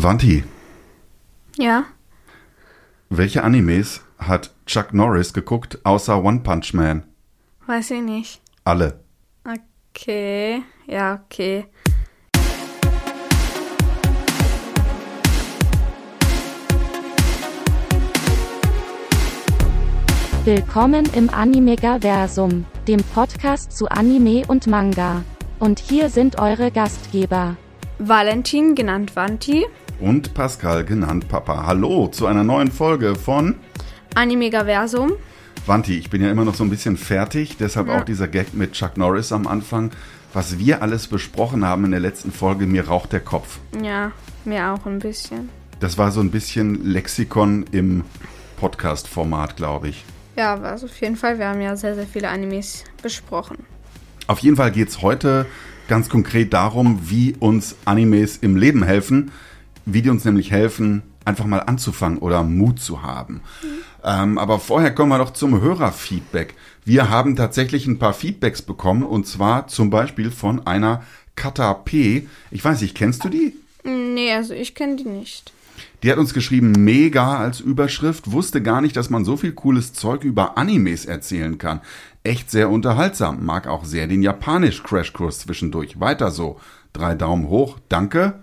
Wanti, Ja. welche Animes hat Chuck Norris geguckt, außer One Punch Man? Weiß ich nicht. Alle. Okay. Ja, okay. Willkommen im Animegaversum, dem Podcast zu Anime und Manga. Und hier sind eure Gastgeber. Valentin, genannt Vanti. Und Pascal, genannt Papa. Hallo zu einer neuen Folge von Animegaversum. Wanti. Ich bin ja immer noch so ein bisschen fertig, deshalb auch dieser Gag mit Chuck Norris am Anfang. Was wir alles besprochen haben in der letzten Folge, mir raucht der Kopf. Ja, mir auch ein bisschen. Das war so ein bisschen Lexikon im Podcast-Format, glaube ich. Ja, also auf jeden Fall. Wir haben ja sehr, sehr viele Animes besprochen. Auf jeden Fall geht es heute ganz konkret darum, wie uns Animes im Leben helfen, wie die uns nämlich helfen, einfach mal anzufangen oder Mut zu haben. Ähm, aber vorher kommen wir doch zum Hörerfeedback. Wir haben tatsächlich ein paar Feedbacks bekommen und zwar zum Beispiel von einer Kata P. Ich weiß nicht, kennst du die? Nee, also ich kenne die nicht. Die hat uns geschrieben, mega als Überschrift, wusste gar nicht, dass man so viel cooles Zeug über Animes erzählen kann. Echt sehr unterhaltsam, mag auch sehr den Japanisch-Crashkurs zwischendurch. Weiter so. Drei Daumen hoch, danke.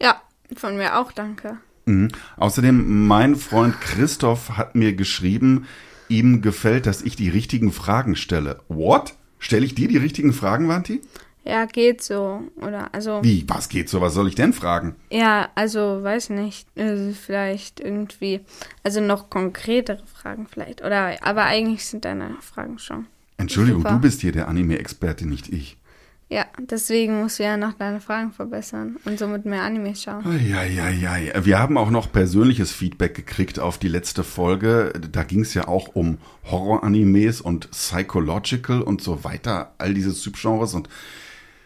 Ja, von mir auch, danke. Mhm. Außerdem, mein Freund Christoph hat mir geschrieben, ihm gefällt, dass ich die richtigen Fragen stelle. What? Stelle ich dir die richtigen Fragen, Wanti? Ja, geht so. Oder, also. Wie, was geht so? Was soll ich denn fragen? Ja, also, weiß nicht. Also vielleicht irgendwie. Also noch konkretere Fragen vielleicht. Oder, aber eigentlich sind deine Fragen schon. Entschuldigung, Super. du bist hier der Anime-Experte, nicht ich. Ja, deswegen musst du ja noch deine Fragen verbessern und somit mehr Anime schauen. Eieiei. Wir haben auch noch persönliches Feedback gekriegt auf die letzte Folge. Da ging es ja auch um Horror-Animes und Psychological und so weiter, all diese Subgenres. Und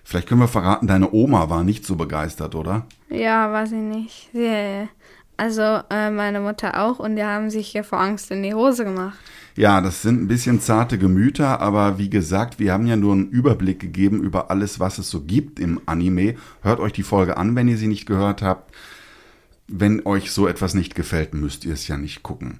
vielleicht können wir verraten, deine Oma war nicht so begeistert, oder? Ja, weiß ich nicht. Sie, also äh, meine Mutter auch und die haben sich hier vor Angst in die Hose gemacht. Ja, das sind ein bisschen zarte Gemüter, aber wie gesagt, wir haben ja nur einen Überblick gegeben über alles, was es so gibt im Anime. Hört euch die Folge an, wenn ihr sie nicht gehört habt. Wenn euch so etwas nicht gefällt, müsst ihr es ja nicht gucken.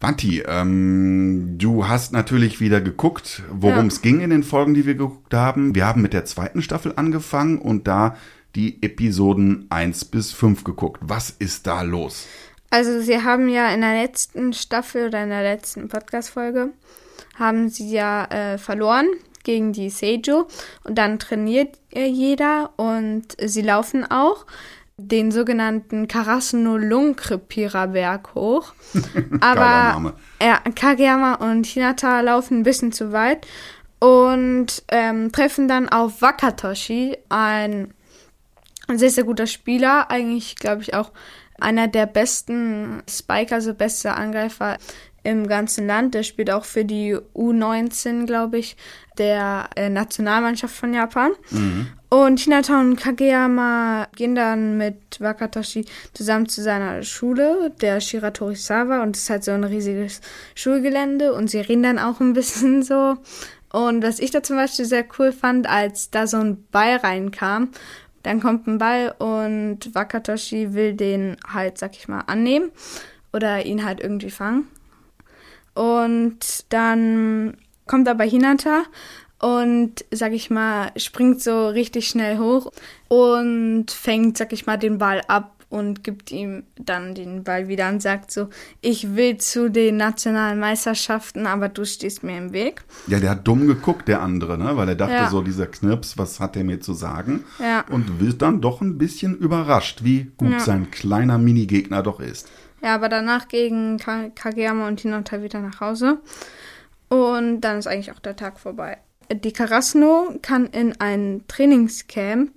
Wanti, ähm, du hast natürlich wieder geguckt, worum Ja. es ging in den Folgen, die wir geguckt haben. Wir haben mit der zweiten Staffel angefangen und da die Episoden 1 bis 5 geguckt. Was ist da los? Also sie haben ja in der letzten Staffel oder in der letzten Podcast-Folge haben sie ja äh, verloren gegen die Seijo und dann trainiert äh, jeder und sie laufen auch den sogenannten Karasuno-Lungkrepierer-Berg hoch. Aber ja, Kageyama und Hinata laufen ein bisschen zu weit und ähm, treffen dann auf Wakatoshi, ein sehr, sehr guter Spieler. Eigentlich, glaube ich, auch einer der besten Spiker, also bester Angreifer im ganzen Land. Der spielt auch für die U19, glaube ich, der äh, Nationalmannschaft von Japan. Und Hinata und Kageyama gehen dann mit Wakatoshi zusammen zu seiner Schule, der Shiratorisawa, und es ist halt so ein riesiges Schulgelände und sie reden dann auch ein bisschen so. Und was ich da zum Beispiel sehr cool fand, als da so ein Ball reinkam, dann kommt ein Ball und Wakatoshi will den halt, sag ich mal, annehmen oder ihn halt irgendwie fangen. Und dann kommt aber Hinata und, sag ich mal, springt so richtig schnell hoch und fängt, sag ich mal, den Ball ab und gibt ihm dann den Ball wieder und sagt so, ich will zu den nationalen Meisterschaften, aber du stehst mir im Weg. Ja, der hat dumm geguckt, der andere, ne? Weil er dachte Ja. so, dieser Knirps, was hat der mir zu sagen? Ja. Und wird dann doch ein bisschen überrascht, wie gut Ja. sein kleiner Minigegner doch ist. Ja, aber danach gegen Ka Kageyama und Hinata wieder nach Hause. Und dann ist eigentlich auch der Tag vorbei. Die Karasuno kann in ein Trainingscamp,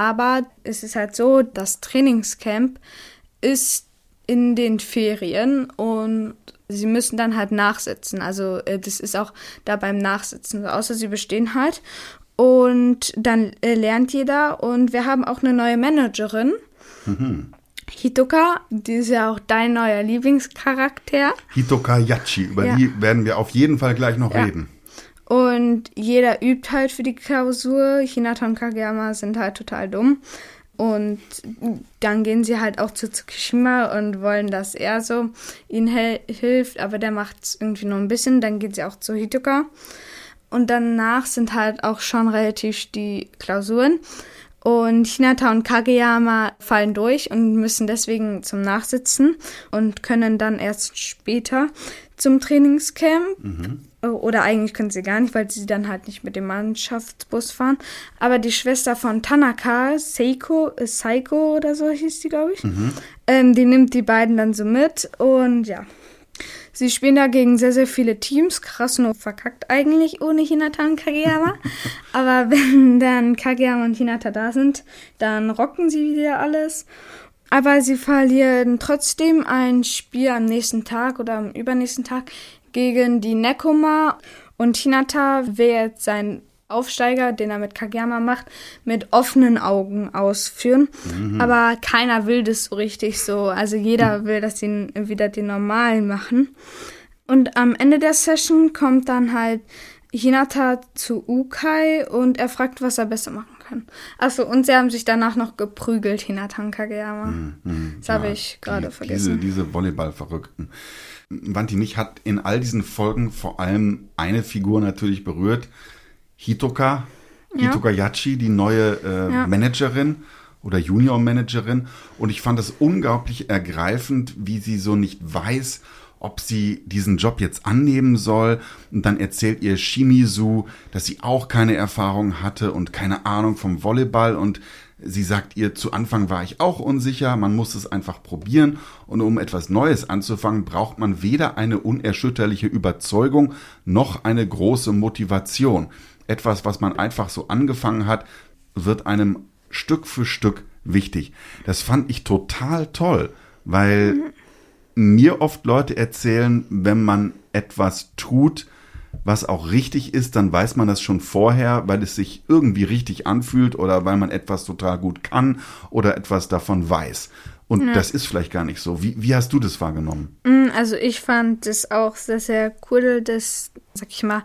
aber es ist halt so, das Trainingscamp ist in den Ferien und sie müssen dann halt nachsitzen. Also äh, das ist auch da beim Nachsitzen so, außer sie bestehen halt. Und dann äh, lernt jeder und wir haben auch eine neue Managerin. Hitoka, die ist ja auch dein neuer Lieblingscharakter. Hitoka Yachi, über Ja. die werden wir auf jeden Fall gleich noch Ja. reden. Und jeder übt halt für die Klausur. Hinata und Kageyama sind halt total dumm. Und dann gehen sie halt auch zu Tsukishima und wollen, dass er so ihnen hilft, aber der macht es irgendwie nur ein bisschen. Dann gehen sie auch zu Hitoka. Und danach sind halt auch schon relativ die Klausuren. Und Hinata und Kageyama fallen durch und müssen deswegen zum Nachsitzen und können dann erst später zum Trainingscamp. Mhm. Oder eigentlich können sie gar nicht, weil sie dann halt nicht mit dem Mannschaftsbus fahren. Aber die Schwester von Tanaka, Seiko, äh, Seiko oder so hieß die, glaube ich, mhm. ähm, die nimmt die beiden dann so mit. Und ja, Sie spielen da gegen sehr, sehr viele Teams. Krass nur verkackt eigentlich ohne Hinata und Kageyama. Aber wenn dann Kageyama und Hinata da sind, dann rocken sie wieder alles. Aber sie verlieren trotzdem ein Spiel am nächsten Tag oder am übernächsten Tag gegen die Nekoma. Und Hinata will jetzt sein Aufsteiger, den er mit Kageyama macht, mit offenen Augen ausführen. Mhm. Aber keiner will das so richtig so. Also jeder mhm. will, dass sie wieder den normalen machen. Und am Ende der Session kommt dann halt Hinata zu Ukai und er fragt, was er besser machen kann. Achso, und sie haben sich danach noch geprügelt, Hinata und Kageyama. Mhm, mhm. das ja, habe ich gerade vergessen. Diese, diese Volleyball-Verrückten. Wanti mich hat in all diesen Folgen vor allem eine Figur natürlich berührt, Hitoka, ja. Hitoka Yachi, die neue äh, ja. Managerin oder Junior-Managerin. Und ich fand es unglaublich ergreifend, wie sie so nicht weiß, ob sie diesen Job jetzt annehmen soll. Und dann erzählt ihr Shimizu, dass sie auch keine Erfahrung hatte und keine Ahnung vom Volleyball. Und sie sagt ihr, zu Anfang war ich auch unsicher, man muss es einfach probieren. Und um etwas Neues anzufangen, braucht man weder eine unerschütterliche Überzeugung noch eine große Motivation etwas, was man einfach so angefangen hat, wird einem Stück für Stück wichtig. Das fand ich total toll, weil mhm. Mir oft Leute erzählen, wenn man etwas tut, was auch richtig ist, dann weiß man das schon vorher, weil es sich irgendwie richtig anfühlt oder weil man etwas total gut kann oder etwas davon weiß. Und ja. das ist vielleicht gar nicht so. Wie, wie hast du das wahrgenommen? Mm, also ich fand das auch sehr, sehr cool, dass, sag ich mal,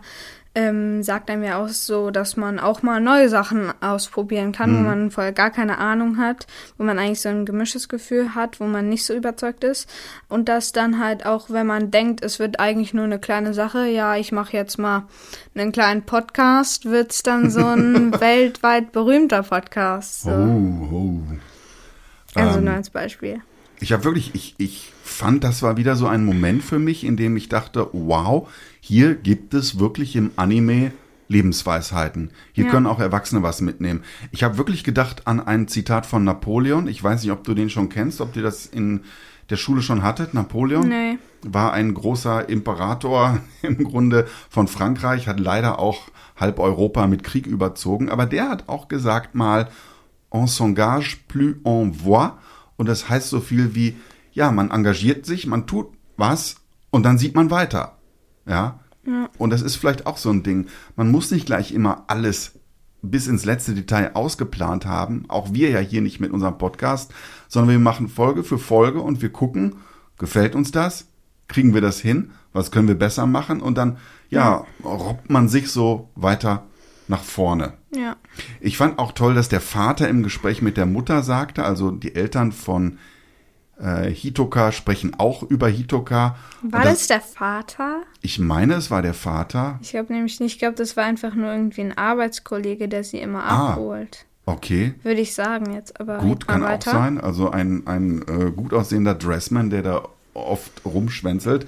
ähm, sagt einem ja auch so, dass man auch mal neue Sachen ausprobieren kann, mhm. wo man vorher gar keine Ahnung hat, wo man eigentlich so ein gemischtes Gefühl hat, wo man nicht so überzeugt ist. Und dass dann halt auch, wenn man denkt, es wird eigentlich nur eine kleine Sache, ja, ich mache jetzt mal einen kleinen Podcast, wird es dann so ein weltweit berühmter Podcast. So. Oh, oh. Also ähm, nur als Beispiel. Ich habe wirklich, ich, ich fand, das war wieder so ein Moment für mich, in dem ich dachte, wow, hier gibt es wirklich im Anime Lebensweisheiten. Hier ja. können auch Erwachsene was mitnehmen. Ich habe wirklich gedacht an ein Zitat von Napoleon. Ich weiß nicht, ob du den schon kennst, ob dir das in der Schule schon hattet. Napoleon nee. war ein großer Imperator im Grunde von Frankreich, hat leider auch halb Europa mit Krieg überzogen. Aber der hat auch gesagt mal, on s'engage plus on voit. Und das heißt so viel wie, ja, man engagiert sich, man tut was und dann sieht man weiter. Ja. ja. Und das ist vielleicht auch so ein Ding. Man muss nicht gleich immer alles bis ins letzte Detail ausgeplant haben. Auch wir ja hier nicht mit unserem Podcast, sondern wir machen Folge für Folge und wir gucken, gefällt uns das? Kriegen wir das hin? Was können wir besser machen? Und dann, ja, ja. robbt man sich so weiter nach vorne. Ja. Ich fand auch toll, dass der Vater im Gespräch mit der Mutter sagte, also die Eltern von äh, Hitoka sprechen auch über Hitoka. War das, das, der Vater? Ich meine, es war der Vater. Ich glaube nämlich nicht, ich glaube, das war einfach nur irgendwie ein Arbeitskollege, der sie immer ah, abholt. Okay. Würde ich sagen jetzt, aber. Gut, kann weiter. auch sein. Also ein, ein äh, gut aussehender Dressman, der da oft rumschwänzelt.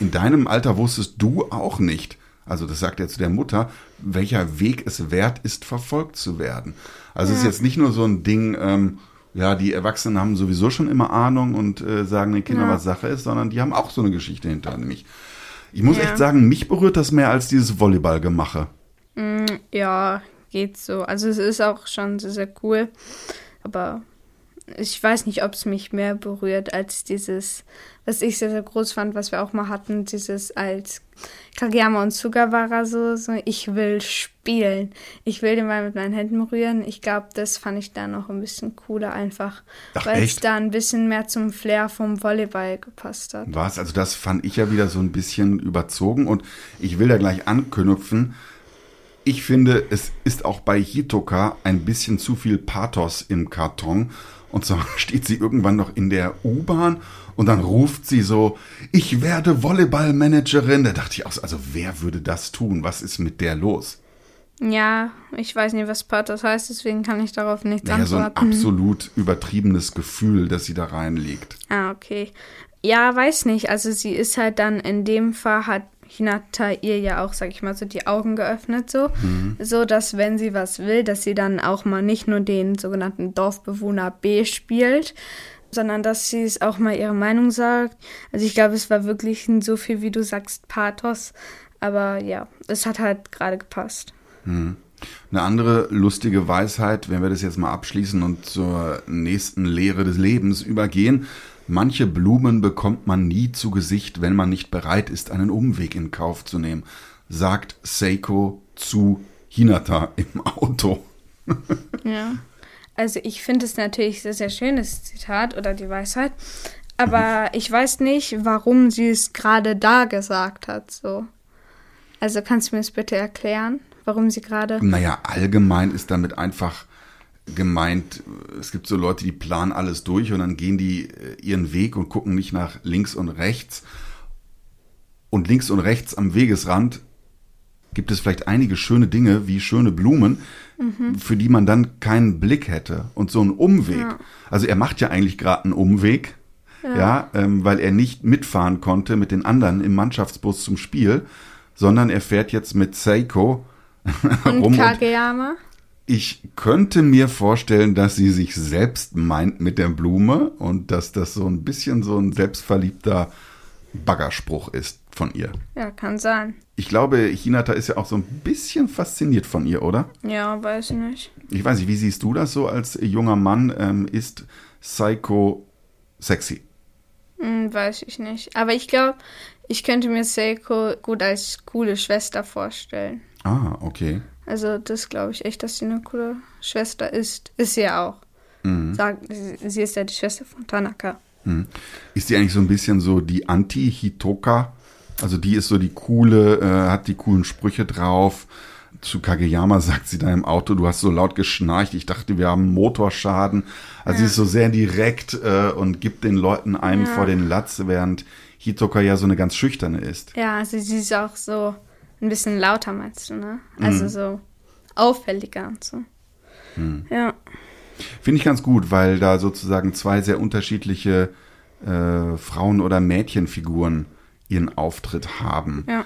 In deinem Alter wusstest du auch nicht, also das sagt er zu der Mutter, welcher Weg es wert ist, verfolgt zu werden. Also ja. es ist jetzt nicht nur so ein Ding, ähm, ja, die Erwachsenen haben sowieso schon immer Ahnung und äh, sagen den Kindern, ja. was Sache ist, sondern die haben auch so eine Geschichte hinter nämlich. Ich muss ja. echt sagen, mich berührt das mehr als dieses Volleyballgemache. Mm, ja, geht so. Also es ist auch schon sehr, sehr cool. Aber ich weiß nicht, ob es mich mehr berührt als dieses, was ich sehr, sehr groß fand, was wir auch mal hatten, dieses als Kageyama und Sugawara so, so, ich will spielen. Ich will den mal mit meinen Händen rühren. Ich glaube, das fand ich da noch ein bisschen cooler einfach, weil es da ein bisschen mehr zum Flair vom Volleyball gepasst hat. Was? Also das fand ich ja wieder so ein bisschen überzogen und ich will da gleich anknüpfen Ich finde, es ist auch bei Hitoka ein bisschen zu viel Pathos im Karton. Und zwar steht sie irgendwann noch in der U-Bahn und dann ruft sie so, ich werde Volleyballmanagerin. Da dachte ich auch, so, also wer würde das tun? Was ist mit der los? Ja, ich weiß nicht, was Pathos heißt, deswegen kann ich darauf nichts Naja, so ein antworten. absolut übertriebenes Gefühl, das sie da reinlegt. Ah, okay. Ja, weiß nicht. Also sie ist halt dann in dem Fall hat Hinata ihr ja auch, sag ich mal, so die Augen geöffnet, so, so dass wenn sie was will, dass sie dann auch mal nicht nur den sogenannten Dorfbewohner B spielt, sondern dass sie es auch mal ihre Meinung sagt. Also ich glaube, es war wirklich so viel, wie du sagst, Pathos. Aber ja, es hat halt gerade gepasst. Eine andere lustige Weisheit, wenn wir das jetzt mal abschließen und zur nächsten Lehre des Lebens übergehen. Manche Blumen bekommt man nie zu Gesicht, wenn man nicht bereit ist, einen Umweg in Kauf zu nehmen, sagt Seiko zu Hinata im Auto. Ja. Also ich finde es natürlich sehr, sehr schönes Zitat oder die Weisheit. Aber ich weiß nicht, warum sie es gerade da gesagt hat. So. Also kannst du mir das bitte erklären, warum sie gerade. Naja, allgemein ist damit einfach gemeint, es gibt so Leute, die planen alles durch und dann gehen die äh, ihren Weg und gucken nicht nach links und rechts. Und links und rechts am Wegesrand gibt es vielleicht einige schöne Dinge wie schöne Blumen, für die man dann keinen Blick hätte. Und so ein Umweg. Ja. Also er macht ja eigentlich gerade einen Umweg, ja, ähm, weil er nicht mitfahren konnte mit den anderen im Mannschaftsbus zum Spiel, sondern er fährt jetzt mit Seiko Und rum. Und Kageyama? Ich könnte mir vorstellen, dass sie sich selbst meint mit der Blume und dass das so ein bisschen so ein selbstverliebter Baggerspruch ist von ihr. Ja, kann sein. Ich glaube, Hinata ist ja auch so ein bisschen fasziniert von ihr, oder? Ja, weiß ich nicht. Ich weiß nicht, wie siehst du das so als junger Mann? Ähm, ist Psycho sexy? Hm, weiß ich nicht. Aber ich glaube, ich könnte mir Seiko gut als coole Schwester vorstellen. Ah, okay. Also das glaube ich echt, dass sie eine coole Schwester ist. Ist sie ja auch. Sagt, sie, sie ist ja die Schwester von Tanaka. Hm. Ist die eigentlich so ein bisschen so die Anti-Hitoka? Also die ist so die coole, äh, hat die coolen Sprüche drauf. Zu Kageyama sagt sie da im Auto, du hast so laut geschnarcht, ich dachte, wir haben Motorschaden. Also sie ist so sehr direkt äh, und gibt den Leuten einen Ja. vor den Latz, während Hitoka ja so eine ganz schüchterne ist. Ja, also sie ist auch so ein bisschen lauter, meinst du, ne? Also so auffälliger und so. Ja. Finde ich ganz gut, weil da sozusagen zwei sehr unterschiedliche äh, Frauen- oder Mädchenfiguren ihren Auftritt haben. Ja.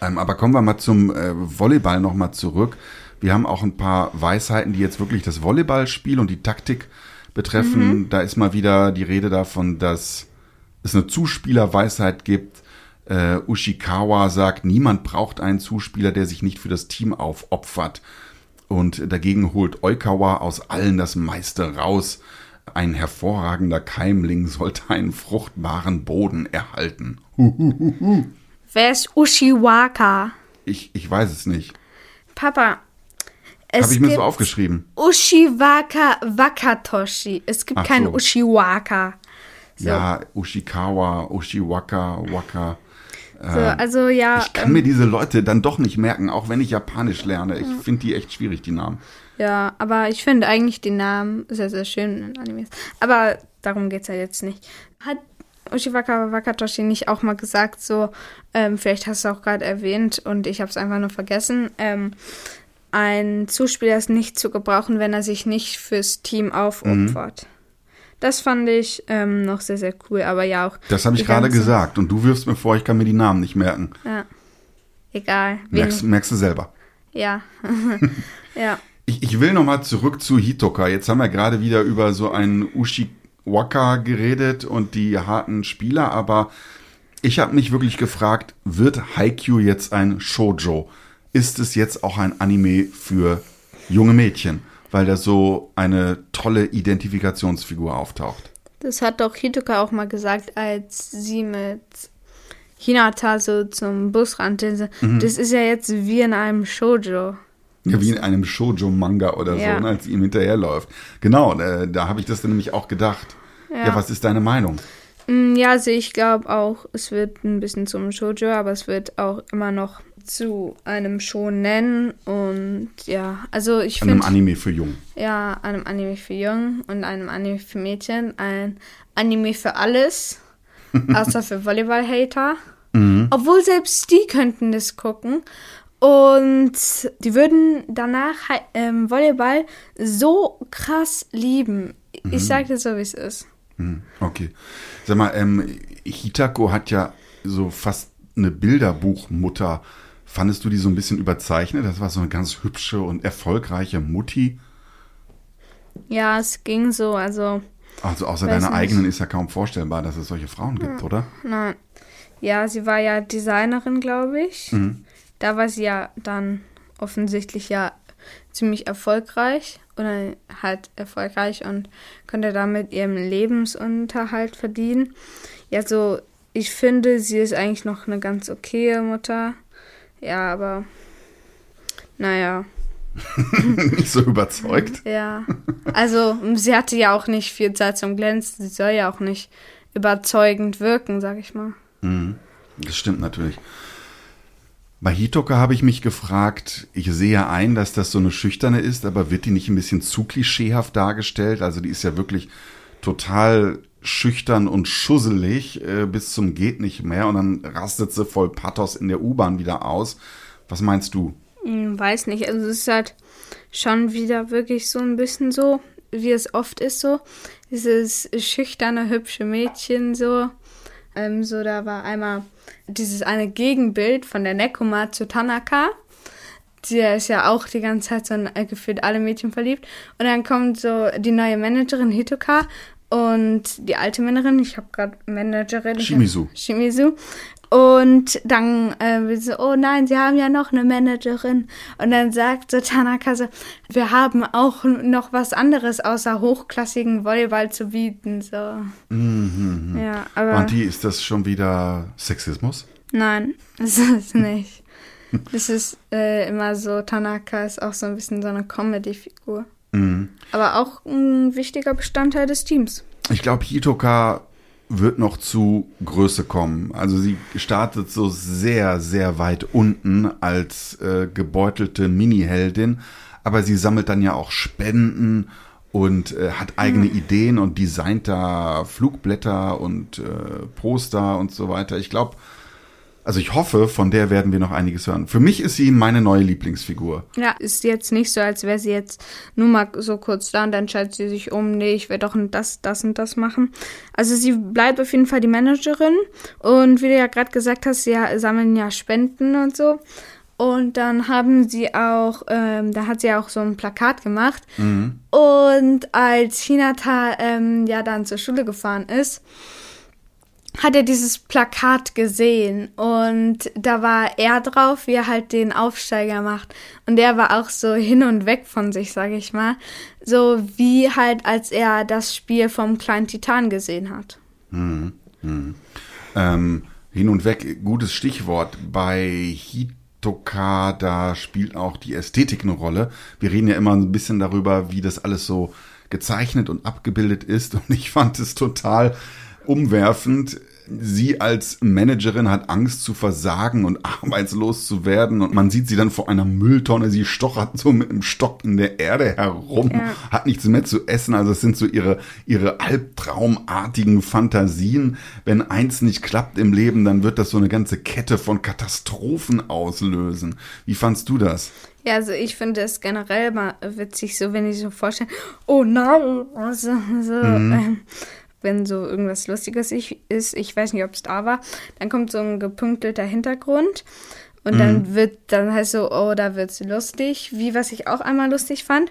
Ähm, aber kommen wir mal zum äh, Volleyball nochmal zurück. Wir haben auch ein paar Weisheiten, die jetzt wirklich das Volleyballspiel und die Taktik betreffen. Da ist mal wieder die Rede davon, dass es eine Zuspielerweisheit gibt. Äh, Ushikawa sagt, niemand braucht einen Zuspieler, der sich nicht für das Team aufopfert. Und dagegen holt Oikawa aus allen das meiste raus. Ein hervorragender Keimling sollte einen fruchtbaren Boden erhalten. Wer ist Ushiwaka? Ich, ich weiß es nicht. Papa, es Habe ich mir so aufgeschrieben. Ushiwaka Wakatoshi. Es gibt Ach keinen so. Ushiwaka. So, Ja, Ushikawa, Ushiwaka, Waka. So, also ja, Ich kann mir diese Leute dann doch nicht merken, auch wenn ich Japanisch lerne. Ich finde die echt schwierig, die Namen. ja, aber ich finde eigentlich die Namen sehr, sehr schön in Animes. Aber darum geht's ja jetzt nicht. Hat Ushiwaka Wakatoshi nicht auch mal gesagt, so, ähm, vielleicht hast du auch gerade erwähnt und ich habe es einfach nur vergessen, ähm, ein Zuspieler ist nicht zu gebrauchen, wenn er sich nicht fürs Team aufopfert. Das fand ich ähm, noch sehr, sehr cool, aber ja auch. Das habe ich gerade gesagt. Und du wirfst mir vor, ich kann mir die Namen nicht merken. Ja. Egal. Merkst, merkst du selber. ja. ja. Ich, ich will nochmal zurück zu Hitoka. Jetzt haben wir gerade wieder über so einen Ushiwaka geredet und die harten Spieler, aber ich habe mich wirklich gefragt, wird Haikyuu jetzt ein Shoujo? Ist es jetzt auch ein Anime für junge Mädchen? Weil da so eine tolle Identifikationsfigur auftaucht. Das hat doch Hitoka auch mal gesagt, als sie mit Hinata so zum Bus rannte. Mhm. Das ist ja jetzt wie in einem Shoujo. Ja, wie in einem Shoujo-Manga oder Ja. so, ne, als sie ihm hinterherläuft. Genau, äh, da habe ich das dann nämlich auch gedacht. Ja. Ja. was ist deine Meinung? Mm, Ja, also ich glaube auch, es wird ein bisschen zum Shoujo, aber es wird auch immer noch zu einem Shonen und ja, also ich An einem finde Anime für Jung. ja, einem Anime für Jungen und einem Anime für Mädchen, ein Anime für alles, außer für Volleyball-Hater. Obwohl selbst die könnten das gucken. Und die würden danach ähm, Volleyball so krass lieben. Ich sag dir so, wie es ist. Hm, Okay. Sag mal, ähm, Hitako hat ja so fast eine Bilderbuchmutter. Fandest du die so ein bisschen überzeichnet? Das war so eine ganz hübsche und erfolgreiche Mutti. Ja, es ging so, also Also außer deiner nicht. eigenen ist ja kaum vorstellbar, dass es solche Frauen gibt, oder? Nein. Ja, sie war ja Designerin, glaube ich. Da war sie ja dann offensichtlich ja ziemlich erfolgreich oder halt erfolgreich und konnte damit ihren Lebensunterhalt verdienen. Ja, so, ich finde, sie ist eigentlich noch eine ganz okaye Mutter. Ja, aber naja, Nicht so überzeugt. ja. Also, sie hatte ja auch nicht viel Zeit zum Glänzen. Sie soll ja auch nicht überzeugend wirken, sag ich mal. Das stimmt natürlich. Bei Hitoka habe ich mich gefragt, ich sehe ja ein, dass das so eine schüchterne ist, aber wird die nicht ein bisschen zu klischeehaft dargestellt? Also die ist ja wirklich total schüchtern und schusselig äh, bis zum geht nicht mehr und dann rastet sie voll Pathos in der U-Bahn wieder aus. Was meinst du? Hm, weiß nicht. Also es ist halt schon wieder wirklich so ein bisschen so, wie es oft ist so. Dieses schüchterne, hübsche Mädchen so. Ähm, so, da war einmal dieses eine Gegenbild von der Nekoma zu Tanaka. Die ist ja auch die ganze Zeit so in, äh, gefühlt alle Mädchen verliebt. Und dann kommt so die neue Managerin Hitoka und die alte Managerin, ich habe gerade Managerin. Shimizu. Shimizu. Und dann äh, sie, oh nein, sie haben ja noch eine Managerin. Und dann sagt so Tanaka so, wir haben auch noch was anderes außer hochklassigen Volleyball zu bieten. So. Ja, aber Und die, ist das schon wieder Sexismus? nein, das ist nicht. Das ist äh, immer so, Tanaka ist auch so ein bisschen so eine Comedy-Figur. Aber auch ein wichtiger Bestandteil des Teams. Ich glaube, Hitoka wird noch zu Größe kommen. Also sie startet so sehr, sehr weit unten als äh, gebeutelte Mini-Heldin, aber sie sammelt dann ja auch Spenden und äh, hat eigene Ideen und designt da Flugblätter und äh, Poster und so weiter. Ich glaube, also ich hoffe, von der werden wir noch einiges hören. Für mich ist sie meine neue Lieblingsfigur. Ja, ist jetzt nicht so, als wäre sie jetzt nur mal so kurz da und dann entscheidet sie sich um, nee, ich werde doch das, das und das machen. Also sie bleibt auf jeden Fall die Managerin und wie du ja gerade gesagt hast, sie sammeln ja Spenden und so. Und dann haben sie auch, ähm, da hat sie auch so ein Plakat gemacht. Und als Hinata ähm, ja dann zur Schule gefahren ist, hat er dieses Plakat gesehen und da war er drauf, wie er halt den Aufsteiger macht. Und der war auch so hin und weg von sich, sage ich mal. So wie halt, als er das Spiel vom kleinen Titan gesehen hat. Ähm, hin und weg, gutes Stichwort. Bei Hitoka, da spielt auch die Ästhetik eine Rolle. Wir reden ja immer ein bisschen darüber, wie das alles so gezeichnet und abgebildet ist. Und ich fand es total umwerfend. Sie als Managerin hat Angst zu versagen und arbeitslos zu werden. Und man sieht sie dann vor einer Mülltonne. Sie stochert so mit einem Stock in der Erde herum, Ja. hat nichts mehr zu essen. Also es sind so ihre, ihre albtraumartigen Fantasien. Wenn eins nicht klappt im Leben, dann wird das so eine ganze Kette von Katastrophen auslösen. Wie fandst du das? Ja, also ich finde es generell mal witzig, so wenn ich so vorstelle, oh nein, also, so, ähm, wenn so irgendwas Lustiges ich, ist, ich weiß nicht, ob es da war, dann kommt so ein gepunktelter Hintergrund und dann wird, dann heißt so, oh, da wird's lustig, wie was ich auch einmal lustig fand.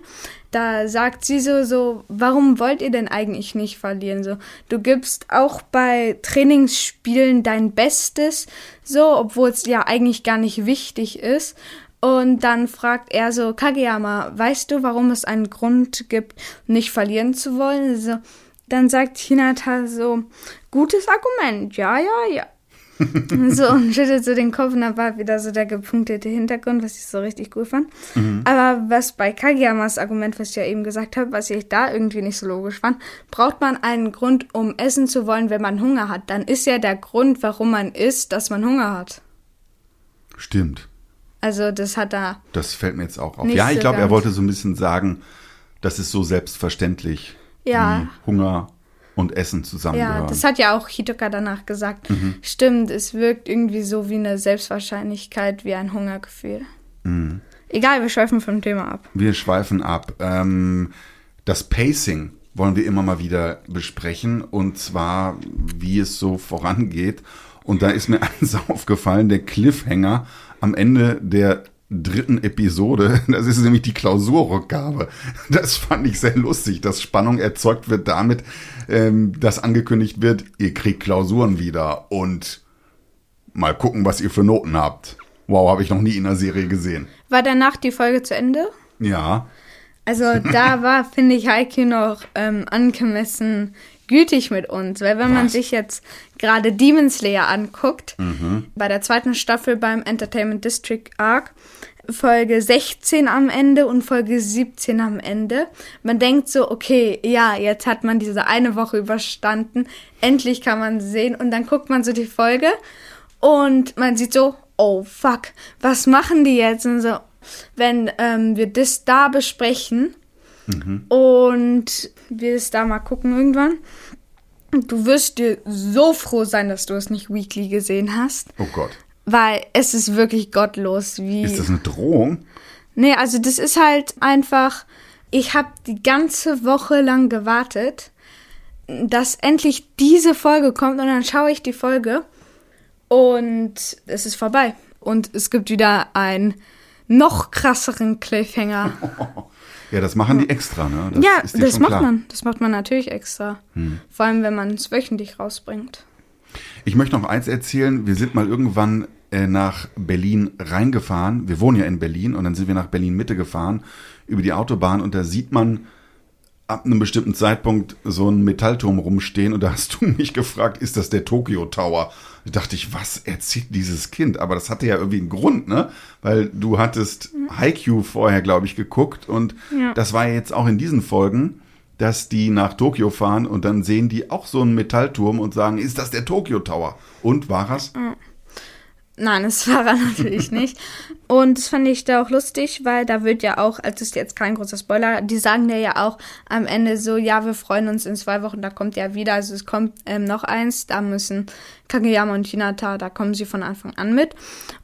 Da sagt sie so, so, warum wollt ihr denn eigentlich nicht verlieren? So, du gibst auch bei Trainingsspielen dein Bestes, so, obwohl es ja eigentlich gar nicht wichtig ist. Und dann fragt er so, Kageyama, weißt du, warum es einen Grund gibt, nicht verlieren zu wollen? So, dann sagt Hinata so, gutes Argument, ja, ja, ja. so, und schüttelt so den Kopf und dann war wieder so der gepunktete Hintergrund, was ich so richtig cool fand. Aber was bei Kageyamas Argument, was ich ja eben gesagt habe, was ich da irgendwie nicht so logisch fand, braucht man einen Grund, um essen zu wollen, wenn man Hunger hat. Dann ist ja der Grund, warum man isst, dass man Hunger hat. Stimmt. Also das hat er. Das fällt mir jetzt auch auf. Ja, ich so glaube, er wollte so ein bisschen sagen, das ist so selbstverständlich, Ja. wie Hunger und Essen zusammengehören. Ja, das hat ja auch Hitoka danach gesagt. Mhm. Stimmt, es wirkt irgendwie so wie eine Selbstwahrscheinlichkeit, wie ein Hungergefühl. Mhm. Egal, wir schweifen vom Thema ab. Wir schweifen ab. Ähm, das Pacing wollen wir immer mal wieder besprechen und zwar, wie es so vorangeht. Und da ist mir eins aufgefallen, der Cliffhanger am Ende der dritten Episode. Das ist nämlich die Klausurrückgabe. Das fand ich sehr lustig, dass Spannung erzeugt wird damit, ähm, dass angekündigt wird, ihr kriegt Klausuren wieder und mal gucken, was ihr für Noten habt. Wow, habe ich noch nie in der Serie gesehen. War danach die Folge zu Ende? Ja, Also da war, finde ich, Heike noch ähm, angemessen gütig mit uns. Weil wenn man Was? sich jetzt gerade Demon Slayer anguckt, bei der zweiten Staffel beim Entertainment District Arc, Folge 16 am Ende und Folge 17 am Ende. Man denkt so, okay, ja, jetzt hat man diese eine Woche überstanden, endlich kann man sehen und dann guckt man so die Folge und man sieht so, oh fuck, was machen die jetzt? Und so, wenn ähm, wir das da besprechen und wir es da mal gucken irgendwann, du wirst dir so froh sein, dass du es nicht weekly gesehen hast, oh Gott. weil es ist wirklich gottlos, wie Ist das eine Drohung? Nee, also das ist halt einfach, ich habe die ganze Woche lang gewartet, dass endlich diese Folge kommt und dann schaue ich die Folge und es ist vorbei. Und es gibt wieder einen noch krasseren Cliffhanger. Ja, das machen die extra, ne? Das ja, das macht klar. man. Das macht man natürlich extra. Vor allem, wenn man es wöchentlich rausbringt. Ich möchte noch eins erzählen. Wir sind mal irgendwann äh, nach Berlin reingefahren. Wir wohnen ja in Berlin und dann sind wir nach Berlin Mitte gefahren über die Autobahn und da sieht man ab einem bestimmten Zeitpunkt so einen Metallturm rumstehen und da hast du mich gefragt, ist das der Tokyo Tower? Da dachte ich, was erzählt dieses Kind? Aber das hatte ja irgendwie einen Grund, ne? Weil du hattest Haikyuu vorher, glaube ich, geguckt und Ja. das war ja jetzt auch in diesen Folgen, dass die nach Tokio fahren und dann sehen die auch so einen Metallturm und sagen, ist das der Tokyo Tower? Und war es? Nein, das war er natürlich nicht. Und das fand ich da auch lustig, weil da wird ja auch, also ist jetzt kein großer Spoiler, die sagen dir ja auch am Ende so, ja, wir freuen uns in zwei Wochen, da kommt ja wieder, also es kommt ähm, noch eins, da müssen Kageyama und Hinata, da kommen sie von Anfang an mit.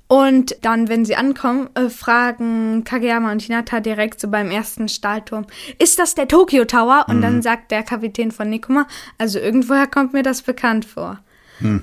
Und dann, wenn sie ankommen, äh, fragen Kageyama und Hinata direkt so beim ersten Stahlturm, ist das der Tokyo Tower? Und dann sagt der Kapitän von Nikoma, also irgendwoher kommt mir das bekannt vor.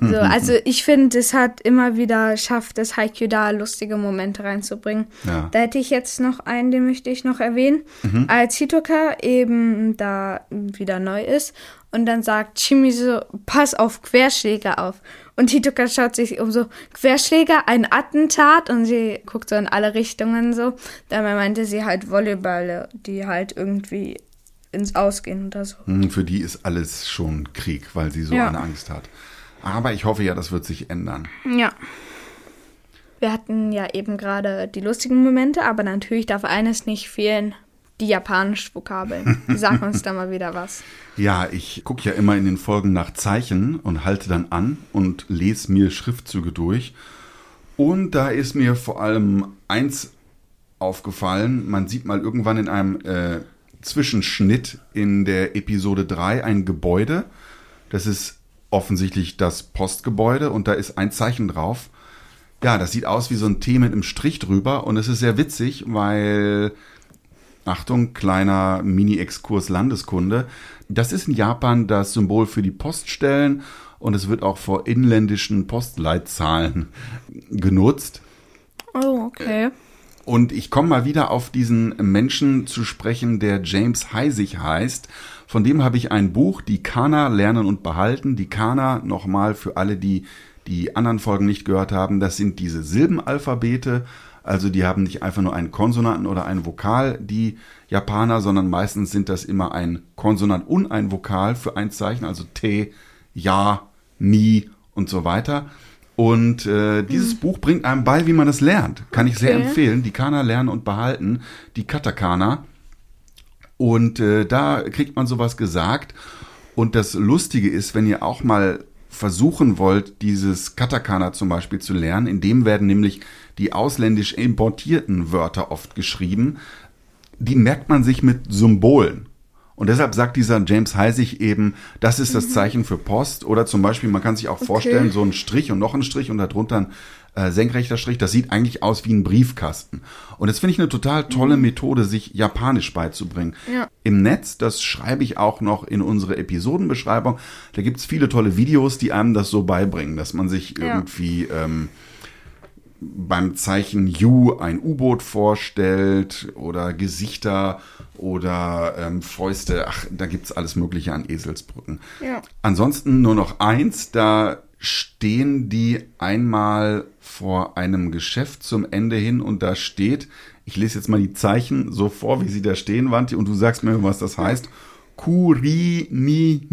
So, also ich finde, es hat immer wieder schafft, das Haikyuu da lustige Momente reinzubringen. Ja. Da hätte ich jetzt noch einen, den möchte ich noch erwähnen. Als Hitoka eben da wieder neu ist und dann sagt Shimizu, pass auf Querschläger auf. Und Hitoka schaut sich um so, Querschläger, ein Attentat und sie guckt so in alle Richtungen so. Dabei meinte sie halt Volleyballer, die halt irgendwie ins Ausgehen oder so. Hm, Für die ist alles schon Krieg, weil sie so Ja. eine Angst hat. Aber ich hoffe ja, das wird sich ändern. Ja. Wir hatten ja eben gerade die lustigen Momente, aber natürlich darf eines nicht fehlen, die japanischen Vokabeln. Sag uns da mal wieder was. Ja, ich gucke ja immer in den Folgen nach Zeichen und halte dann an und lese mir Schriftzüge durch. Und da ist mir vor allem eins aufgefallen. Man sieht mal irgendwann in einem äh, Zwischenschnitt in der Episode 3 ein Gebäude. Das ist offensichtlich das Postgebäude und da ist ein Zeichen drauf. Ja, das sieht aus wie so ein T mit einem Strich drüber und es ist sehr witzig, weil Achtung, kleiner Mini-Exkurs Landeskunde. Das ist in Japan das Symbol für die Poststellen und es wird auch vor inländischen Postleitzahlen genutzt. Oh, okay. Und ich komme mal wieder auf diesen Menschen zu sprechen, der James Heisig heißt. Von dem habe ich ein Buch, die Kana lernen und behalten. Die Kana, nochmal für alle, die die anderen Folgen nicht gehört haben, das sind diese Silbenalphabete. Also die haben nicht einfach nur einen Konsonanten oder einen Vokal, die Japaner, sondern meistens sind das immer ein Konsonant und ein Vokal für ein Zeichen, also T, Ja, Ni und so weiter. Und äh, dieses Buch bringt einem bei, wie man es lernt. Kann ich sehr Okay. empfehlen. Die Kana lernen und behalten, die Katakana. Und äh, da kriegt man sowas gesagt. Und das Lustige ist, wenn ihr auch mal versuchen wollt, dieses Katakana zum Beispiel zu lernen, in dem werden nämlich die ausländisch importierten Wörter oft geschrieben. Die merkt man sich mit Symbolen. Und deshalb sagt dieser James Heisig eben, das ist das Zeichen für Post. Oder zum Beispiel, man kann sich auch vorstellen, so ein Strich und noch ein Strich und darunter ein äh, senkrechter Strich. Das sieht eigentlich aus wie ein Briefkasten. Und das finde ich eine total tolle Methode, sich Japanisch beizubringen. Ja. Im Netz, das schreibe ich auch noch in unsere Episodenbeschreibung, da gibt's viele tolle Videos, die einem das so beibringen, dass man sich Ja. irgendwie ähm, beim Zeichen U ein U-Boot vorstellt oder Gesichter oder ähm, Fäuste. Ach, da gibt's alles Mögliche an Eselsbrücken. Ja. Ansonsten nur noch eins, da stehen die einmal vor einem Geschäft zum Ende hin und da steht, ich lese jetzt mal die Zeichen so vor, wie sie da stehen, Wanti, und du sagst mir, was das heißt. Kuriningu.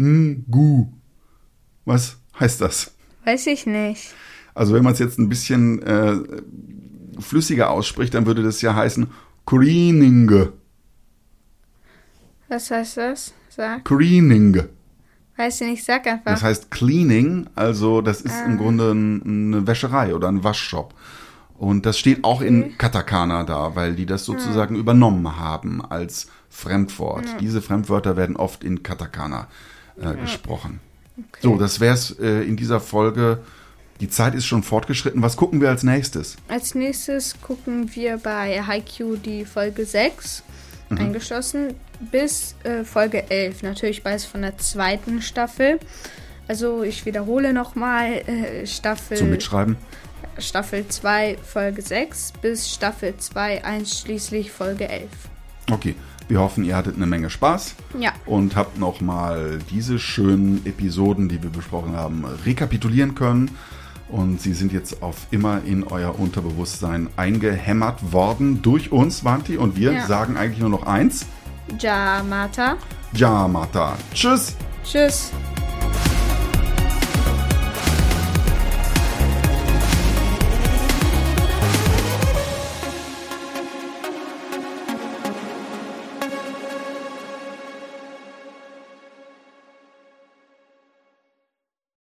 Was heißt das? Weiß ich nicht. Also wenn man es jetzt ein bisschen äh, flüssiger ausspricht, dann würde das ja heißen Kurininge. Was heißt das? Sag. Kurininge. Weiß ich nicht, sag einfach. Das heißt Cleaning, also das ist im Grunde ein, eine Wäscherei oder ein Waschshop. Und das steht auch in Katakana da, weil die das sozusagen übernommen haben als Fremdwort. Diese Fremdwörter werden oft in Katakana äh, gesprochen. So, das wär's äh, in dieser Folge. Die Zeit ist schon fortgeschritten. Was gucken wir als nächstes? Als nächstes gucken wir bei Haikyuu die Folge 6 Mhm. eingeschlossen bis äh, Folge 11. Natürlich beides von der zweiten Staffel. Also ich wiederhole nochmal äh, Staffel, Zum Mitschreiben? Staffel 2 Folge 6 bis Staffel 2 einschließlich Folge 11. Okay, wir hoffen, ihr hattet eine Menge Spaß. Ja. und habt nochmal diese schönen Episoden, die wir besprochen haben, rekapitulieren können. Und sie sind jetzt auf immer in euer Unterbewusstsein eingehämmert worden durch uns, Vanti. Und wir Ja. sagen eigentlich nur noch eins. Jamata. Ja, Mata. Tschüss. Tschüss.